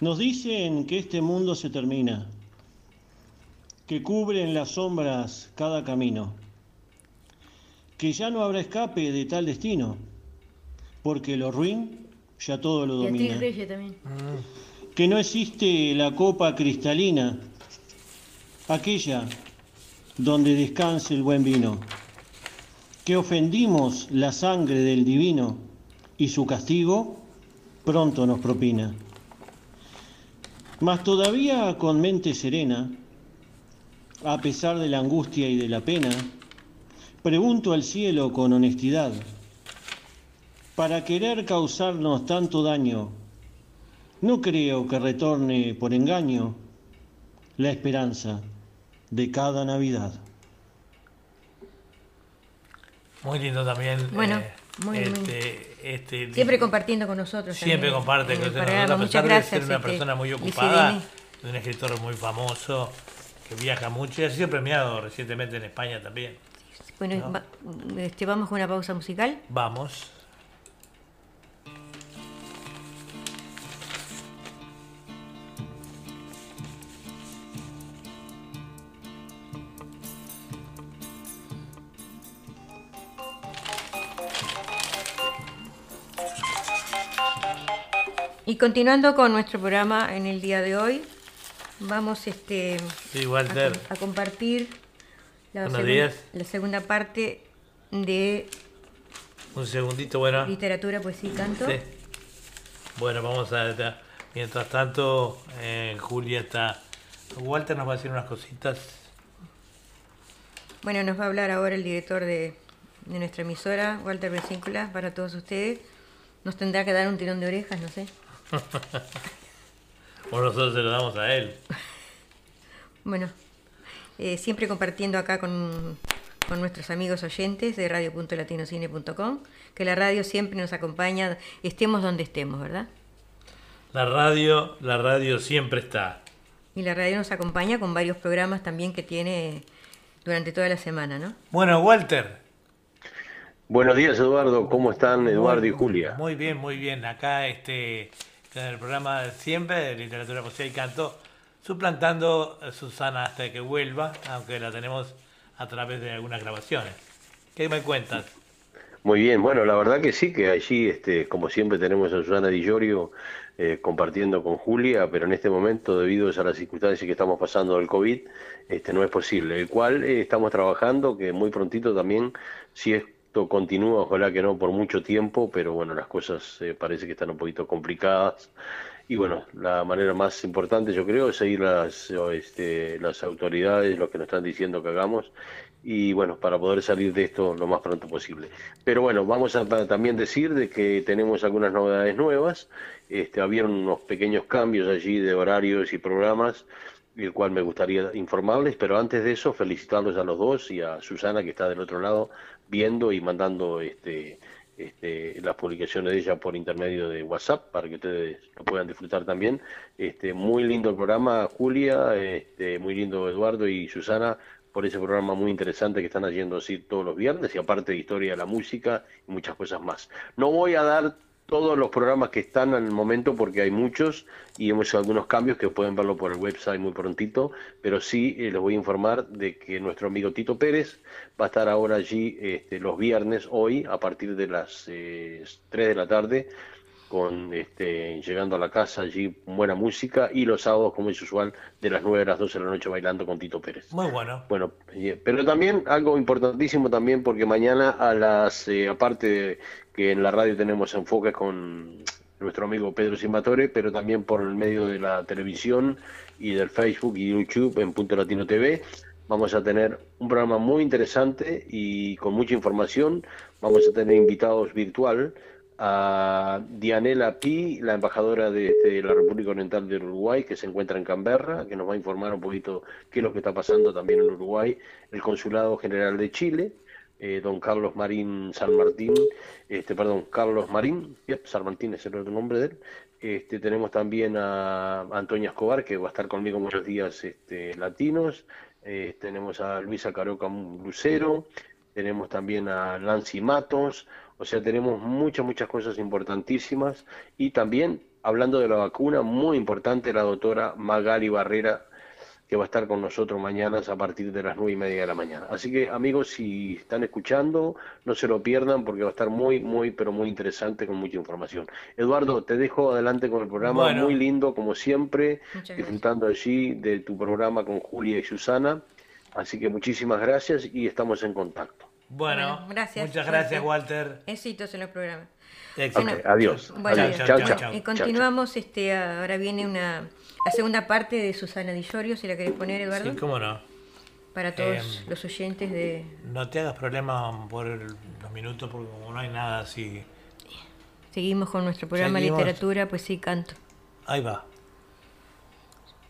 Nos dicen que este mundo se termina, que cubren las sombras cada camino, que ya no habrá escape de tal destino, porque lo ruin ya todo lo domina, también. que no existe la copa cristalina, aquella donde descanse el buen vino, que ofendimos la sangre del divino y su castigo pronto nos propina. Mas todavía con mente serena, a pesar de la angustia y de la pena, pregunto al cielo con honestidad, para querer causarnos tanto daño, no creo que retorne por engaño la esperanza de cada Navidad. Muy lindo también. Bueno, eh, Muy bien. Este, este, Siempre compartiendo con nosotros. Siempre también comparte en con nosotros, a Muchas pesar de gracias. ser una este, persona muy ocupada, de un escritor muy famoso, que viaja mucho y ha sido premiado recientemente en España también. Bueno, ¿no? va- este, vamos con una pausa musical. Vamos. Y continuando con nuestro programa en el día de hoy, vamos este, Sí, a, Walter. com- a compartir la, Buenos segun- días. la segunda parte de Un segundito, bueno. literatura, poesía y canto. Sí. Bueno, vamos a... Mientras tanto, eh, Julia está... Walter nos va a decir unas cositas. Bueno, nos va a hablar ahora el director de, de nuestra emisora, Walter Bencíncula, para todos ustedes. Nos tendrá que dar un tirón de orejas, no sé. o nosotros se lo damos a él. Bueno, eh, siempre compartiendo acá con, con nuestros amigos oyentes de radio.latinocine.com, que la radio siempre nos acompaña, estemos donde estemos, ¿verdad? La radio, la radio siempre está. Y la radio nos acompaña con varios programas también que tiene durante toda la semana, ¿no? Bueno, Walter. Buenos días, Eduardo. ¿Cómo están Eduardo y Julia? Muy bien, muy bien. Acá este, en el programa de siempre de literatura, poesía y canto, suplantando a Susana hasta que vuelva, aunque la tenemos a través de algunas grabaciones. ¿Qué me cuentas? Muy bien, bueno, la verdad que sí, que allí, este, como siempre, tenemos a Susana Di Llorio eh, compartiendo con Julia, pero en este momento, debido a las circunstancias que estamos pasando del COVID, este, no es posible. El cual eh, estamos trabajando, que muy prontito también, si esto continúa, ojalá que no por mucho tiempo, pero bueno, las cosas eh, parece que están un poquito complicadas. Y bueno, la manera más importante yo creo es seguir las, este, las autoridades, lo que nos están diciendo que hagamos, y bueno, para poder salir de esto lo más pronto posible. Pero bueno, vamos a ta- también decir de que tenemos algunas novedades nuevas, este, habían unos pequeños cambios allí de horarios y programas, el cual me gustaría informarles, pero antes de eso felicitarlos a los dos y a Susana que está del otro lado viendo y mandando este, este, las publicaciones de ella por intermedio de WhatsApp para que ustedes lo puedan disfrutar también. Este, muy lindo el programa, Julia, este, muy lindo Eduardo y Susana por ese programa muy interesante que están haciendo así todos los viernes y aparte de historia de la música y muchas cosas más. No voy a dar todos los programas que están el momento porque hay muchos y hemos hecho algunos cambios que pueden verlo por el website muy prontito, pero sí eh, les voy a informar de que nuestro amigo Tito Pérez va a estar ahora allí este, los viernes, hoy, a partir de las eh, 3 de la tarde, con este, llegando a la casa allí buena música y los sábados, como es usual, de las 9 a las 12 de la noche bailando con Tito Pérez. Muy bueno. Bueno, eh, pero también algo importantísimo también porque mañana a las, eh, aparte de que en la radio tenemos enfoques con nuestro amigo Pedro Simatore, pero también por el medio de la televisión y del Facebook y YouTube en Punto Latino TV, vamos a tener un programa muy interesante y con mucha información. Vamos a tener invitados virtual a Dianela Pi, la embajadora de, la República Oriental del Uruguay, que se encuentra en Canberra, que nos va a informar un poquito qué es lo que está pasando también en Uruguay, el Consulado General de Chile, eh, don Carlos Marín San Martín, este, perdón, Carlos Marín, yep, San Martín es el otro nombre de él. Este, tenemos también a Antonio Escobar, que va a estar conmigo muchos días este, latinos. Eh, tenemos a Luisa Caroca Lucero, tenemos también a Nancy Matos, o sea, tenemos muchas, muchas cosas importantísimas. Y también, hablando de la vacuna, muy importante, la doctora Magali Barrera, que va a estar con nosotros mañana a partir de las nueve y media de la mañana. Así que, amigos, si están escuchando, no se lo pierdan porque va a estar muy, muy, pero muy interesante con mucha información. Eduardo, te dejo adelante con el programa, Bueno. muy lindo, como siempre, disfrutando allí de tu programa con Julia y Susana. Así que muchísimas gracias y estamos en contacto. Bueno, Bueno, gracias. muchas gracias. Walter. Éxitos en los programas. Éxito. Ok, adiós. Bueno, adiós. chao, Chao, chao, chao. chao. Y continuamos, este, ahora viene una la segunda parte de Susana Di Llorio, si la querés poner, Eduardo, Sí, cómo no. para todos Em, los oyentes de... No te hagas problema por el- los minutos porque como no hay nada así. Seguimos con nuestro programa Seguimos. Literatura, Poesía y Canto. Ahí va.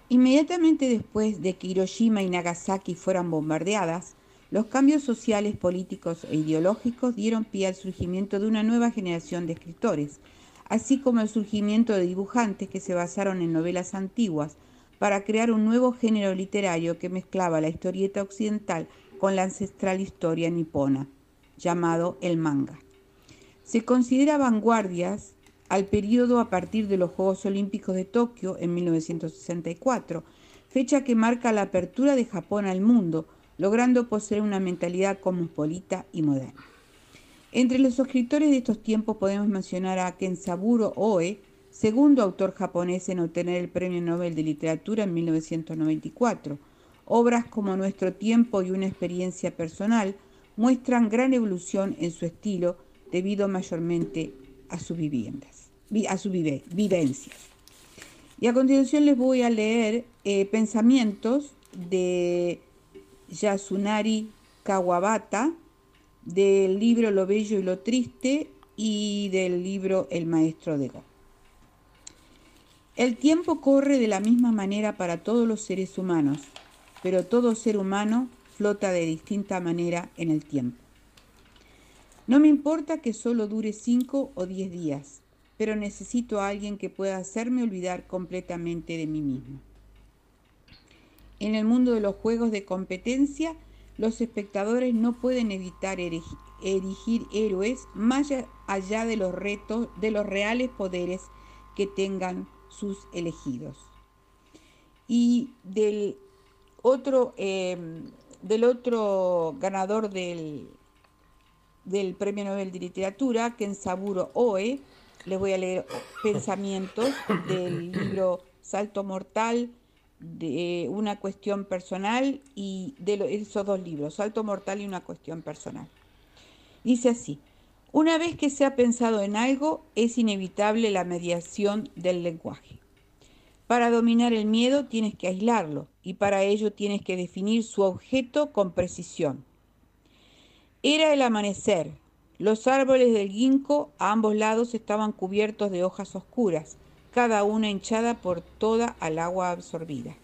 Inmediatamente después de que Hiroshima y Nagasaki fueran bombardeadas, Los cambios sociales, políticos e ideológicos dieron pie al surgimiento de una nueva generación de escritores, así como el surgimiento de dibujantes que se basaron en novelas antiguas para crear un nuevo género literario que mezclaba la historieta occidental con la ancestral historia nipona, llamado el manga. Se considera vanguardias al periodo a partir de los Juegos Olímpicos de Tokio en 1964, fecha que marca la apertura de Japón al mundo, logrando poseer una mentalidad cosmopolita y moderna. Entre los escritores de estos tiempos podemos mencionar a Kensaburo Oe, segundo autor japonés en obtener el Premio Nobel de Literatura en 1994. Obras como Nuestro tiempo y una experiencia personal muestran gran evolución en su estilo debido mayormente a sus viviendas, a sus vivencias. Y a continuación les voy a leer eh, pensamientos de Yasunari Kawabata, del libro Lo Bello y lo Triste y del libro El Maestro de Go. El tiempo corre de la misma manera para todos los seres humanos, pero todo ser humano flota de distinta manera en el tiempo. No me importa que solo dure cinco o diez días, pero necesito a alguien que pueda hacerme olvidar completamente de mí mismo. En el mundo de los juegos de competencia, los espectadores no pueden evitar erigir héroes más allá de los retos, de los reales poderes que tengan sus elegidos. Y del otro, em, del otro ganador del, del Premio Nobel de Literatura, Kensaburo Oe, les voy a leer pensamientos del libro Salto Mortal, de una cuestión personal y de esos dos libros, Salto Mortal y una cuestión personal. Dice así, una vez que se ha pensado en algo, es inevitable la mediación del lenguaje. Para dominar el miedo tienes que aislarlo y para ello tienes que definir su objeto con precisión. Era el amanecer. Los árboles del ginkgo a ambos lados estaban cubiertos de hojas oscuras cada una hinchada por toda al agua absorbida.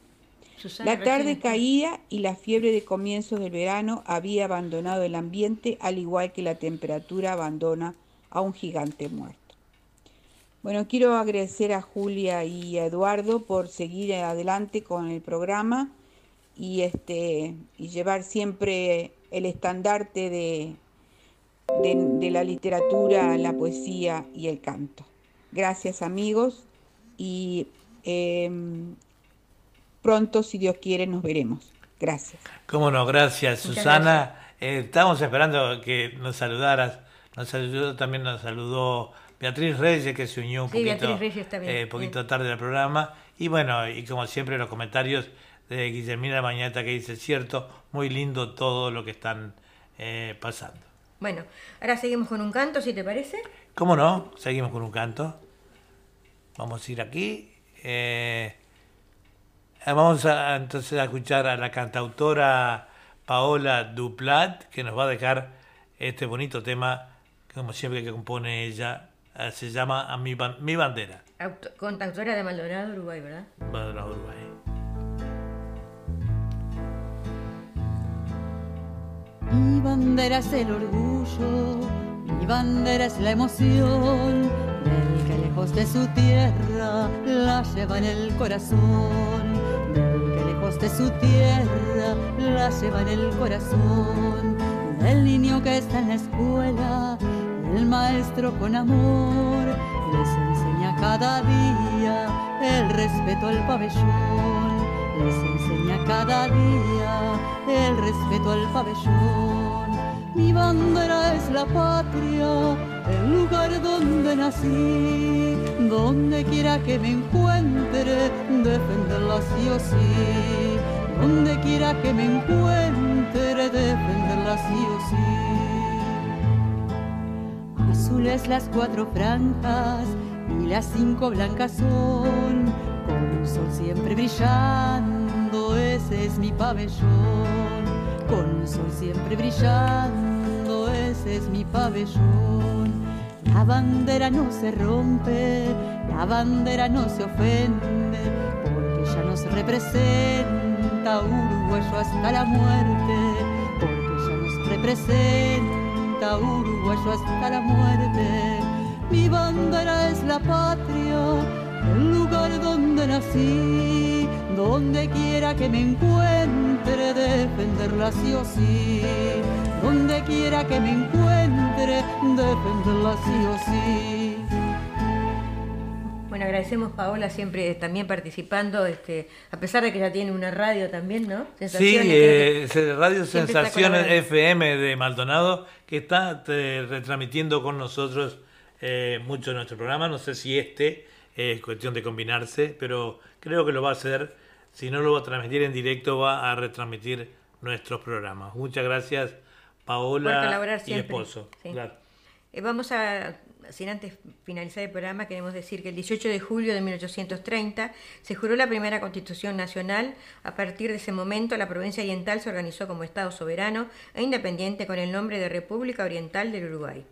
la tarde caía y la fiebre de comienzos del verano había abandonado el ambiente al igual que la temperatura abandona a un gigante muerto. Bueno, quiero agradecer a Julia y a Eduardo por seguir adelante con el programa y, este, y llevar siempre el estandarte de, de la literatura, la poesía y el canto. Gracias amigos y em, pronto, si Dios quiere, nos veremos. Gracias. Cómo no, gracias Susana. Eh, estamos esperando que nos saludaras. Nos saludó, también nos saludó Beatriz Reyes, que se unió un poquito, eh, poquito tarde al programa. Y bueno, y como siempre los comentarios de Guillermina Mañata que dice, cierto, muy lindo todo lo que están eh, pasando. Bueno, ahora seguimos con un canto, si te parece. ¿Cómo no? Seguimos con un canto. Vamos a ir aquí. Eh, vamos a, entonces a escuchar a la cantautora Paola Duplat, que nos va a dejar este bonito tema, como siempre que compone ella, eh, se llama a mi, mi bandera. cantautora de Maldonado, Uruguay, ¿verdad? Maldonado, Uruguay. Mi bandera es el orgullo, mi bandera es la emoción lejos de su tierra la lleva en el corazón, del que lejos de su tierra la lleva en el corazón, del niño que está en la escuela, el maestro con amor les enseña cada día el respeto al pabellón, les enseña cada día el respeto al pabellón. Mi bandera es la patria el lugar donde nací, donde quiera que me encuentre, defenderla sí o sí, donde quiera que me encuentre, defenderla sí o sí. Azules las cuatro franjas y las cinco blancas son, con un sol siempre brillando, ese es mi pabellón, con un sol siempre brillando, ese es mi pabellón. La bandera no se rompe, la bandera no se ofende, porque ya nos representa uruguayo hasta la muerte, porque representa uruguayo hasta la muerte. Mi bandera es la patria, el lugar donde nací, donde quiera que me encuentre, defenderla sí o sí. Donde quiera que me encuentre, defenderla sí o sí. Bueno, agradecemos Paola siempre también participando, este, a pesar de que ya tiene una radio también, ¿no? Sí, Sensaciones, eh, que se- Radio Sensaciones. FM de Maldonado, que está eh, retransmitiendo con nosotros eh, mucho de nuestro programa. No sé si este es cuestión de combinarse, pero creo que lo va a hacer. Si no lo va a transmitir en directo, va a retransmitir nuestros programas. Muchas gracias, Paola y esposo. Sí. Claro. Eh, vamos a, sin antes finalizar el programa, queremos decir que el 18 de julio de 1830 se juró la primera Constitución Nacional. A partir de ese momento, la provincia oriental se organizó como Estado soberano e independiente con el nombre de República Oriental del Uruguay.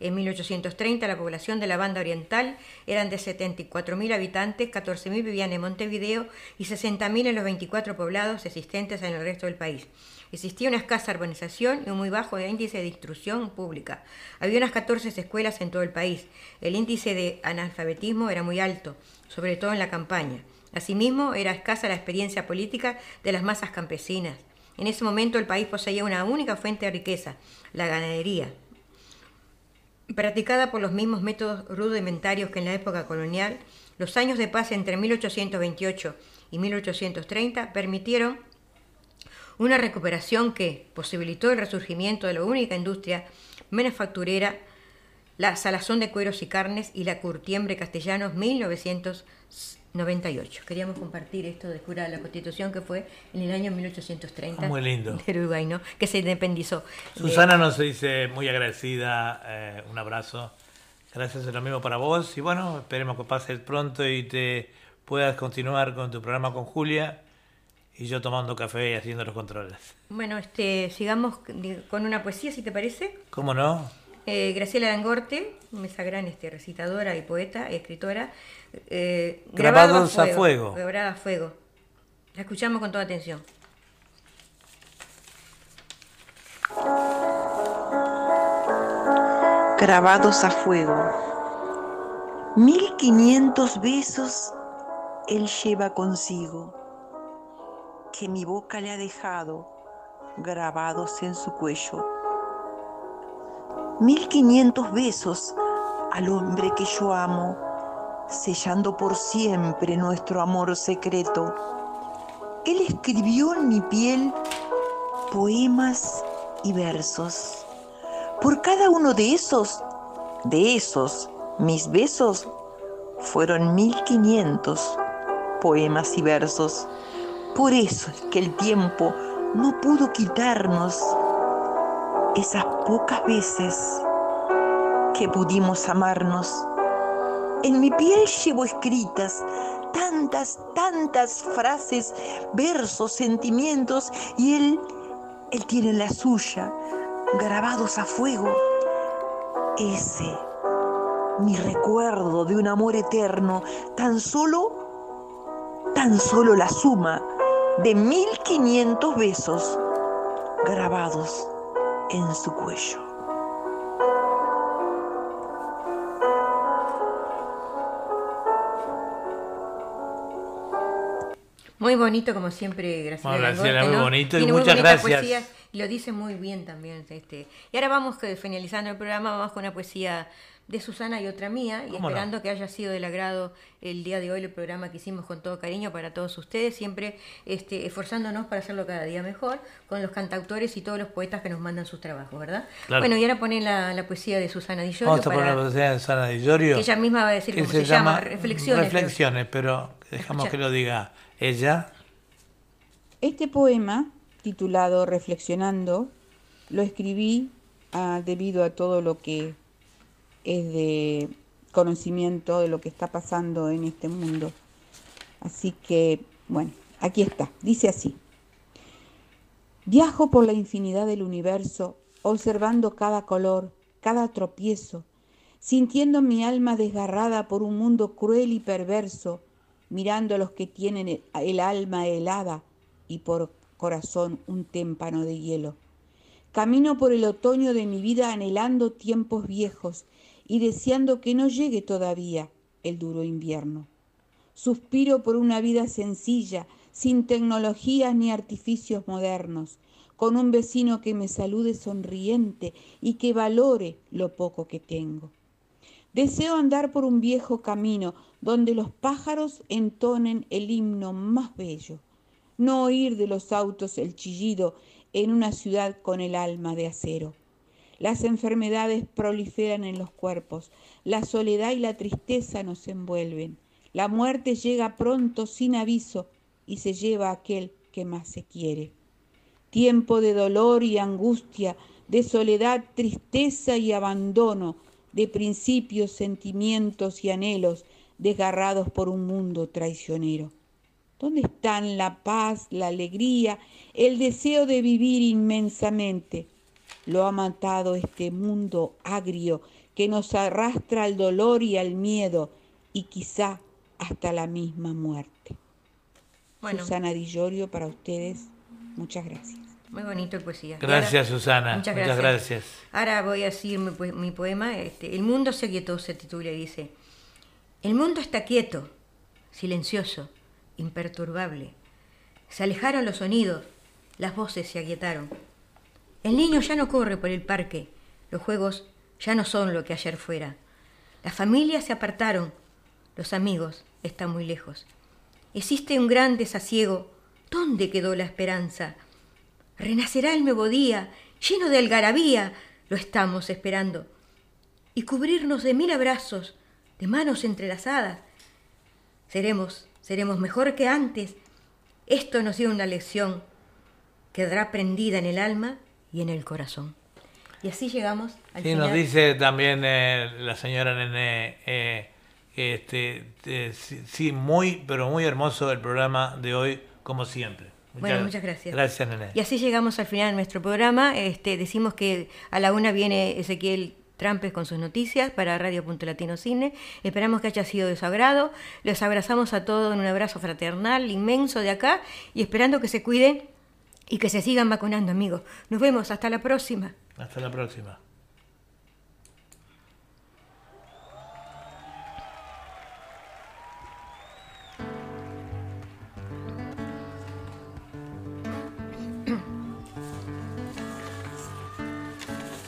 En 1830 la población de la banda oriental eran de 74.000 habitantes, 14.000 vivían en Montevideo y 60.000 en los 24 poblados existentes en el resto del país. Existía una escasa urbanización y un muy bajo índice de instrucción pública. Había unas 14 escuelas en todo el país. El índice de analfabetismo era muy alto, sobre todo en la campaña. Asimismo, era escasa la experiencia política de las masas campesinas. En ese momento el país poseía una única fuente de riqueza, la ganadería practicada por los mismos métodos rudimentarios que en la época colonial, los años de paz entre 1828 y 1830 permitieron una recuperación que posibilitó el resurgimiento de la única industria manufacturera, la salazón de cueros y carnes y la curtiembre castellanos 1998. Queríamos compartir esto de jura de la Constitución que fue en el año 1830 Ah, Muy lindo. de Uruguay, ¿no? que se independizó. de- Susana nos dice muy agradecida, eh, un abrazo. Gracias, es lo mismo para vos. Y bueno, esperemos que pases pronto y te puedas continuar con tu programa con Julia y yo tomando café y haciendo los controles. Bueno, este, sigamos con una poesía, si te parece. ¿Cómo no? Eh, Graciela Langorte, esa gran este, recitadora y poeta y escritora. eh, Grabados a fuego. Grabada a fuego. La escuchamos con toda atención. grabados a fuego. Mil quinientos besos él lleva consigo, que mi boca le ha dejado grabados en su cuello. Mil quinientos besos al hombre que yo amo, sellando por siempre nuestro amor secreto. Él escribió en mi piel poemas y versos. Por cada uno de esos, de esos, mis besos, fueron mil quinientos poemas y versos. Por eso es que el tiempo no pudo quitarnos esas pocas veces que pudimos amarnos. En mi piel llevo escritas tantas, tantas frases, versos, sentimientos, y él, él tiene la suya, grabados a fuego. Ese, mi recuerdo de un amor eterno, tan solo, tan solo la suma de mil quinientos besos grabados en su cuello. Muy bonito, como siempre, Graciela. Bueno, Graciela, muy ¿no? bonito y muchas gracias. poesías lo dice muy bien también. Este. Y ahora vamos, que finalizando el programa, vamos con una poesía de Susana y otra mía, y esperando que haya sido del agrado el día de hoy el programa que hicimos con todo cariño para todos ustedes, siempre este, esforzándonos para hacerlo cada día mejor, con los cantautores y todos los poetas que nos mandan sus trabajos, ¿verdad? Claro. Bueno, y ahora ponen la, la poesía de Susana Di Vamos a para- poner la poesía de Susana Di Giorgio. que ella misma va a decir que cómo se, llama, Reflexiones. Reflexiones, pero dejamos Escucha. que lo diga ella. Este poema, titulado Reflexionando, lo escribí ah, debido a todo lo que es de conocimiento de lo que está pasando en este mundo. Así que, bueno, aquí está. Dice así. Viajo por la infinidad del universo, observando cada color, cada tropiezo, sintiendo mi alma desgarrada por un mundo cruel y perverso, mirando a los que tienen el, el alma helada y por corazón un témpano de hielo. Camino por el otoño de mi vida anhelando tiempos viejos y deseando que no llegue todavía el duro invierno. Suspiro por una vida sencilla, sin tecnologías ni artificios modernos, con un vecino que me salude sonriente y que valore lo poco que tengo. Deseo andar por un viejo camino donde los pájaros entonen el himno más bello, no oír de los autos el chillido en una ciudad con el alma de acero. Las enfermedades proliferan en los cuerpos, la soledad y la tristeza nos envuelven. La muerte llega pronto sin aviso y se lleva a aquel que más se quiere. Tiempo de dolor y angustia, de soledad, tristeza y abandono, de principios, sentimientos y anhelos desgarrados por un mundo traicionero. ¿Dónde están la paz, la alegría, el deseo de vivir inmensamente? Lo ha matado este mundo agrio que nos arrastra al dolor y al miedo y quizá hasta la misma muerte. Bueno. Susana Di Llorio para ustedes, muchas gracias. Muy bonito de poesía. Y Gracias, ahora- Susana. Muchas Muchas gracias. gracias. Ahora voy a decir mi poema. Este, el mundo se quietó, se titula y dice: El mundo está quieto, silencioso, imperturbable. Se alejaron los sonidos, las voces se aquietaron. El niño ya no corre por el parque, los juegos ya no son lo que ayer fuera. Las familias se apartaron, los amigos están muy lejos. Existe un gran desasiego. ¿Dónde quedó la esperanza? Renacerá el nuevo día, lleno de algarabía, lo estamos esperando. Y cubrirnos de mil abrazos, de manos entrelazadas. Seremos, seremos mejor que antes. Esto nos dio una lección. Quedará prendida en el alma y en el corazón. Y así llegamos al Sí, final. nos dice también eh, la señora Nené, eh, este, eh, sí, sí, muy, pero muy hermoso el programa de hoy, como siempre. Bueno, muchas gracias. Gracias, Nené. Y así llegamos al final de nuestro programa. Este, decimos que a la una viene Ezequiel Trampes con sus noticias para Radio Punto Latino Cine. Esperamos que haya sido de su agrado. Los abrazamos a todos en un abrazo fraternal inmenso de acá y esperando que se cuiden y que se sigan vacunando, amigos. Nos vemos. Hasta la próxima. Hasta la próxima.